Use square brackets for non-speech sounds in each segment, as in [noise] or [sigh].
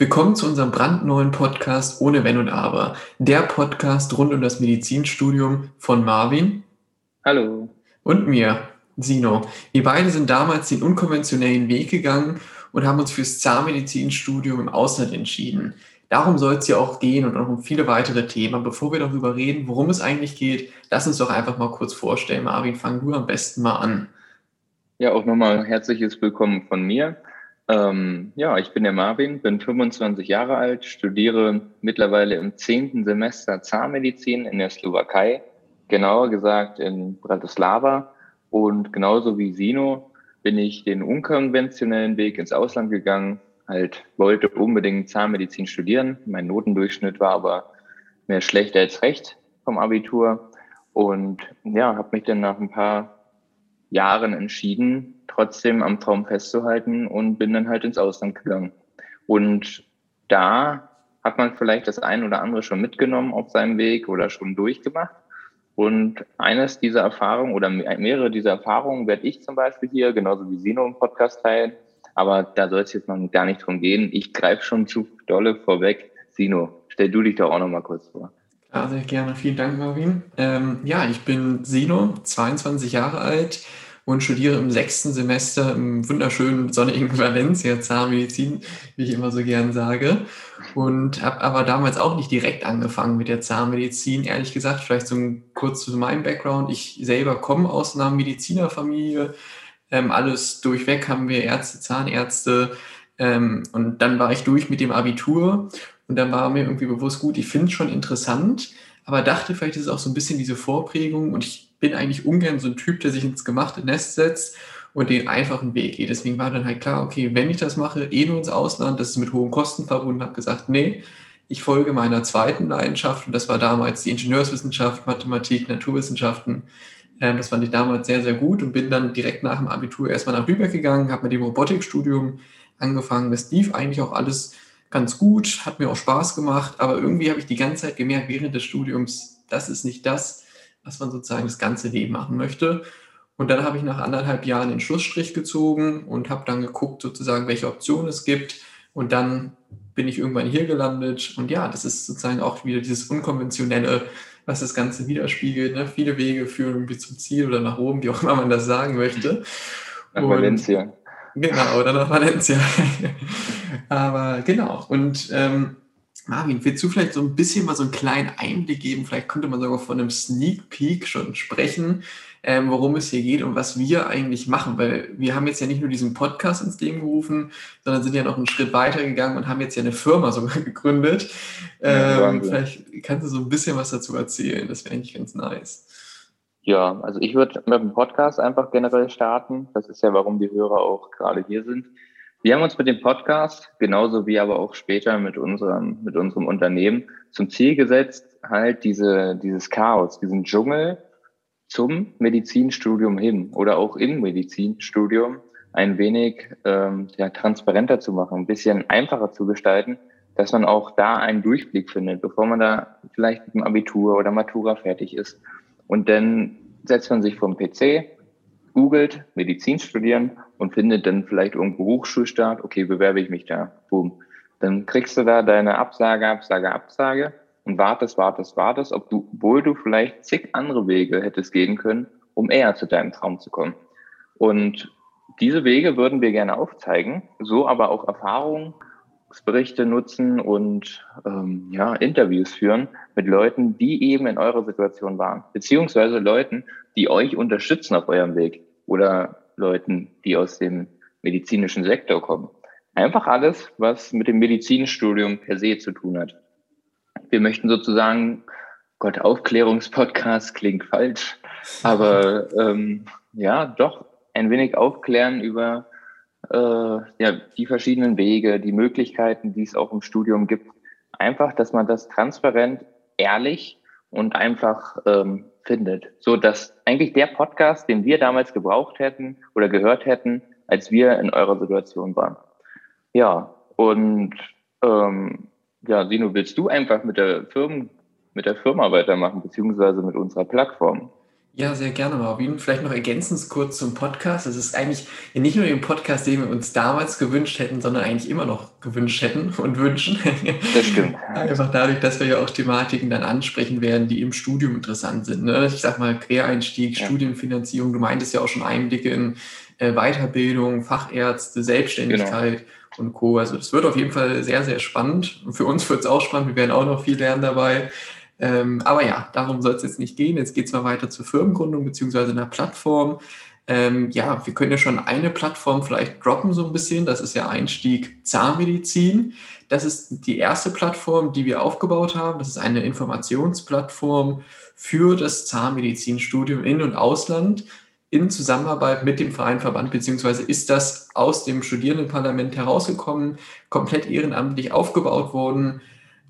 Willkommen zu unserem brandneuen Podcast Ohne Wenn und Aber. Der Podcast rund um das Medizinstudium von Marvin. Hallo. Und mir, Sino. Wir beide sind damals den unkonventionellen Weg gegangen und haben uns fürs Zahnmedizinstudium im Ausland entschieden. Darum soll es ja auch gehen und auch um viele weitere Themen. Bevor wir darüber reden, worum es eigentlich geht, lass uns doch einfach mal kurz vorstellen. Marvin, fang du am besten mal an. Ja, auch nochmal herzliches Willkommen von mir. Ähm, ja, ich bin der Marvin, bin 25 Jahre alt, studiere mittlerweile im zehnten Semester Zahnmedizin in der Slowakei, genauer gesagt in Bratislava. Und genauso wie Sino bin ich den unkonventionellen Weg ins Ausland gegangen, halt wollte unbedingt Zahnmedizin studieren. Mein Notendurchschnitt war aber mehr schlecht als recht vom Abitur. Und ja, habe mich dann nach ein paar Jahren entschieden, trotzdem am Traum festzuhalten und bin dann halt ins Ausland gegangen. Und da hat man vielleicht das ein oder andere schon mitgenommen auf seinem Weg oder schon durchgemacht. Und eines dieser Erfahrungen oder mehrere dieser Erfahrungen werde ich zum Beispiel hier, genauso wie Sino im Podcast teilen. Aber da soll es jetzt noch gar nicht drum gehen. Ich greife schon zu dolle vorweg. Sino, stell du dich doch auch noch mal kurz vor. Ja, sehr gerne. Vielen Dank, Marvin. Ähm, ja, ich bin Sino, 22 Jahre alt und studiere im sechsten Semester im wunderschönen sonnigen [laughs] Valencia Zahnmedizin, wie ich immer so gern sage. Und habe aber damals auch nicht direkt angefangen mit der Zahnmedizin. Ehrlich gesagt, vielleicht so kurz zu meinem Background. Ich selber komme aus einer Medizinerfamilie. Ähm, alles durchweg haben wir Ärzte, Zahnärzte. Ähm, und dann war ich durch mit dem Abitur und dann war mir irgendwie bewusst, gut, ich finde es schon interessant, aber dachte, vielleicht ist es auch so ein bisschen diese Vorprägung und ich bin eigentlich ungern so ein Typ, der sich ins gemachte Nest setzt und den einfachen Weg geht. Deswegen war dann halt klar, okay, wenn ich das mache, eh nur ins Ausland, das ist mit hohen Kosten verbunden, habe gesagt, nee, ich folge meiner zweiten Leidenschaft und das war damals die Ingenieurswissenschaft, Mathematik, Naturwissenschaften. Ähm, das fand ich damals sehr, sehr gut und bin dann direkt nach dem Abitur erstmal nach Lübeck gegangen, habe mit dem Robotikstudium angefangen. Das lief eigentlich auch alles ganz gut, hat mir auch Spaß gemacht, aber irgendwie habe ich die ganze Zeit gemerkt während des Studiums, das ist nicht das, was man sozusagen das ganze Leben machen möchte. Und dann habe ich nach anderthalb Jahren den Schlussstrich gezogen und habe dann geguckt, sozusagen, welche Optionen es gibt. Und dann bin ich irgendwann hier gelandet. Und ja, das ist sozusagen auch wieder dieses Unkonventionelle, was das Ganze widerspiegelt. Ne? Viele Wege führen irgendwie zum Ziel oder nach oben, wie auch immer man das sagen möchte. Nach und, Valencia. Genau, oder nach Valencia. [laughs] Aber genau. Und ähm, Marvin, willst du vielleicht so ein bisschen mal so einen kleinen Einblick geben? Vielleicht könnte man sogar von einem Sneak Peek schon sprechen, ähm, worum es hier geht und was wir eigentlich machen. Weil wir haben jetzt ja nicht nur diesen Podcast ins Leben gerufen, sondern sind ja noch einen Schritt weiter gegangen und haben jetzt ja eine Firma sogar [laughs] gegründet. Ähm, vielleicht kannst du so ein bisschen was dazu erzählen. Das wäre eigentlich ganz nice. Ja, also ich würde mit dem Podcast einfach generell starten. Das ist ja, warum die Hörer auch gerade hier sind. Wir haben uns mit dem Podcast, genauso wie aber auch später mit unserem, mit unserem Unternehmen, zum Ziel gesetzt, halt diese, dieses Chaos, diesen Dschungel zum Medizinstudium hin oder auch im Medizinstudium ein wenig ähm, ja, transparenter zu machen, ein bisschen einfacher zu gestalten, dass man auch da einen Durchblick findet, bevor man da vielleicht mit dem Abitur oder Matura fertig ist. Und dann setzt man sich vom PC, googelt Medizin studieren und findet dann vielleicht irgendwo Hochschulstart. Okay, bewerbe ich mich da. Boom. Dann kriegst du da deine Absage, Absage, Absage und wartest, wartest, wartest, ob du, obwohl du vielleicht zig andere Wege hättest gehen können, um eher zu deinem Traum zu kommen. Und diese Wege würden wir gerne aufzeigen, so aber auch Erfahrungen Berichte nutzen und ähm, ja, Interviews führen mit Leuten, die eben in eurer Situation waren, beziehungsweise Leuten, die euch unterstützen auf eurem Weg oder Leuten, die aus dem medizinischen Sektor kommen. Einfach alles, was mit dem Medizinstudium per se zu tun hat. Wir möchten sozusagen, Gott, Aufklärungspodcast klingt falsch, aber ähm, ja, doch ein wenig aufklären über äh, ja, die verschiedenen Wege, die Möglichkeiten, die es auch im Studium gibt. Einfach, dass man das transparent, ehrlich und einfach ähm, findet. So dass eigentlich der Podcast, den wir damals gebraucht hätten oder gehört hätten, als wir in eurer Situation waren. Ja, und ähm, ja, Sino, willst du einfach mit der Firmen, mit der Firma weitermachen, beziehungsweise mit unserer Plattform? Ja, sehr gerne, Marvin. Vielleicht noch ergänzend kurz zum Podcast. Es ist eigentlich nicht nur den Podcast, den wir uns damals gewünscht hätten, sondern eigentlich immer noch gewünscht hätten und wünschen. Das stimmt. [laughs] Einfach dadurch, dass wir ja auch Thematiken dann ansprechen werden, die im Studium interessant sind. Ne? Ich sag mal, Quereinstieg, ja. Studienfinanzierung. Du meintest ja auch schon Einblicke in äh, Weiterbildung, Fachärzte, Selbstständigkeit. Genau und Co. Also das wird auf jeden Fall sehr, sehr spannend. Und für uns wird es auch spannend. Wir werden auch noch viel lernen dabei. Ähm, aber ja, darum soll es jetzt nicht gehen. Jetzt geht es mal weiter zur Firmengründung beziehungsweise einer Plattform. Ähm, ja, wir können ja schon eine Plattform vielleicht droppen so ein bisschen. Das ist ja Einstieg Zahnmedizin. Das ist die erste Plattform, die wir aufgebaut haben. Das ist eine Informationsplattform für das Zahnmedizinstudium in und Ausland in Zusammenarbeit mit dem Vereinverband, beziehungsweise ist das aus dem Studierendenparlament herausgekommen, komplett ehrenamtlich aufgebaut worden.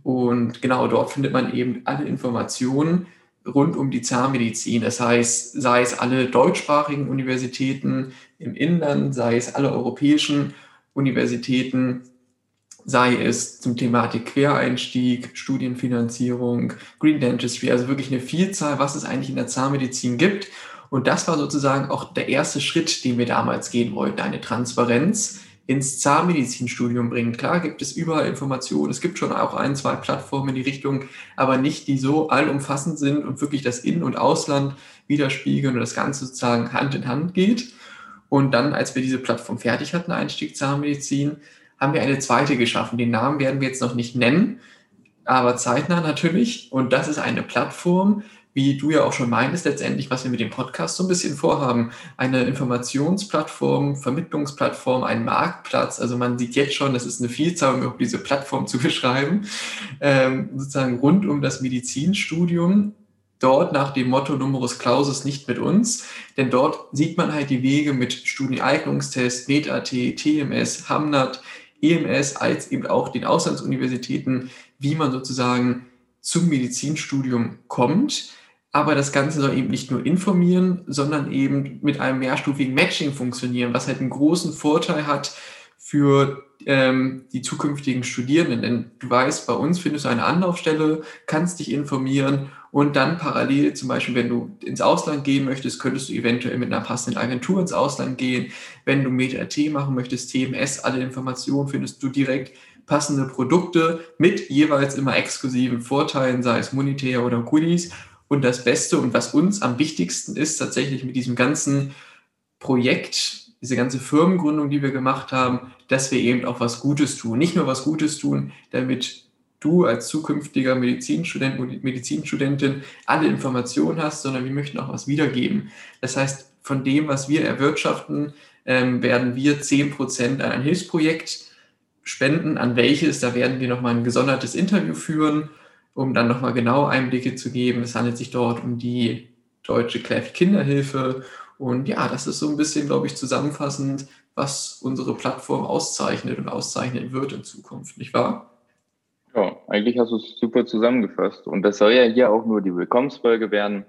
Und genau dort findet man eben alle Informationen rund um die Zahnmedizin. Das heißt, sei es alle deutschsprachigen Universitäten im Inland, sei es alle europäischen Universitäten, sei es zum Thematik Quereinstieg, Studienfinanzierung, Green Dentistry, also wirklich eine Vielzahl, was es eigentlich in der Zahnmedizin gibt. Und das war sozusagen auch der erste Schritt, den wir damals gehen wollten, eine Transparenz ins Zahnmedizinstudium bringen. Klar gibt es überall Informationen, es gibt schon auch ein, zwei Plattformen in die Richtung, aber nicht die so allumfassend sind und wirklich das In- und Ausland widerspiegeln und das Ganze sozusagen Hand in Hand geht. Und dann, als wir diese Plattform fertig hatten, Einstieg Zahnmedizin, haben wir eine zweite geschaffen. Den Namen werden wir jetzt noch nicht nennen, aber zeitnah natürlich. Und das ist eine Plattform, wie du ja auch schon meintest, letztendlich, was wir mit dem Podcast so ein bisschen vorhaben. Eine Informationsplattform, Vermittlungsplattform, ein Marktplatz. Also man sieht jetzt schon, das ist eine Vielzahl, um diese Plattform zu [laughs] beschreiben, ähm, sozusagen rund um das Medizinstudium. Dort nach dem Motto Numerus Clausus nicht mit uns, denn dort sieht man halt die Wege mit Studieneignungstest, NET.AT, TMS, Hamnat, EMS, als eben auch den Auslandsuniversitäten, wie man sozusagen zum Medizinstudium kommt aber das Ganze soll eben nicht nur informieren, sondern eben mit einem mehrstufigen Matching funktionieren, was halt einen großen Vorteil hat für ähm, die zukünftigen Studierenden. Denn du weißt, bei uns findest du eine Anlaufstelle, kannst dich informieren und dann parallel, zum Beispiel, wenn du ins Ausland gehen möchtest, könntest du eventuell mit einer passenden Agentur ins Ausland gehen. Wenn du MetaT machen möchtest, TMS, alle Informationen findest du direkt passende Produkte mit jeweils immer exklusiven Vorteilen, sei es monetär oder Goodies. Und das Beste und was uns am wichtigsten ist, tatsächlich mit diesem ganzen Projekt, diese ganze Firmengründung, die wir gemacht haben, dass wir eben auch was Gutes tun. Nicht nur was Gutes tun, damit du als zukünftiger Medizinstudent und Medizinstudentin alle Informationen hast, sondern wir möchten auch was wiedergeben. Das heißt, von dem, was wir erwirtschaften, ähm, werden wir 10% an ein Hilfsprojekt spenden, an welches, da werden wir nochmal ein gesondertes Interview führen um dann nochmal genau Einblicke zu geben. Es handelt sich dort um die Deutsche Clef Kinderhilfe. Und ja, das ist so ein bisschen, glaube ich, zusammenfassend, was unsere Plattform auszeichnet und auszeichnen wird in Zukunft, nicht wahr? Ja, eigentlich hast du es super zusammengefasst. Und das soll ja hier auch nur die Willkommensfolge werden.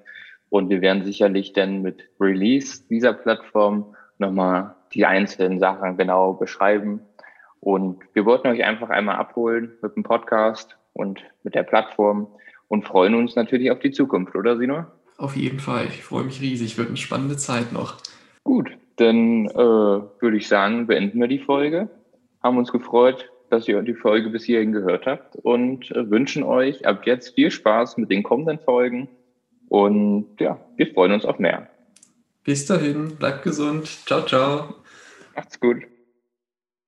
Und wir werden sicherlich dann mit Release dieser Plattform nochmal die einzelnen Sachen genau beschreiben. Und wir wollten euch einfach einmal abholen mit dem Podcast und mit der Plattform und freuen uns natürlich auf die Zukunft, oder Sino? Auf jeden Fall. Ich freue mich riesig. Wird eine spannende Zeit noch. Gut, dann äh, würde ich sagen, beenden wir die Folge. Haben uns gefreut, dass ihr die Folge bis hierhin gehört habt und äh, wünschen euch ab jetzt viel Spaß mit den kommenden Folgen. Und ja, wir freuen uns auf mehr. Bis dahin, bleibt gesund. Ciao, ciao. Macht's gut.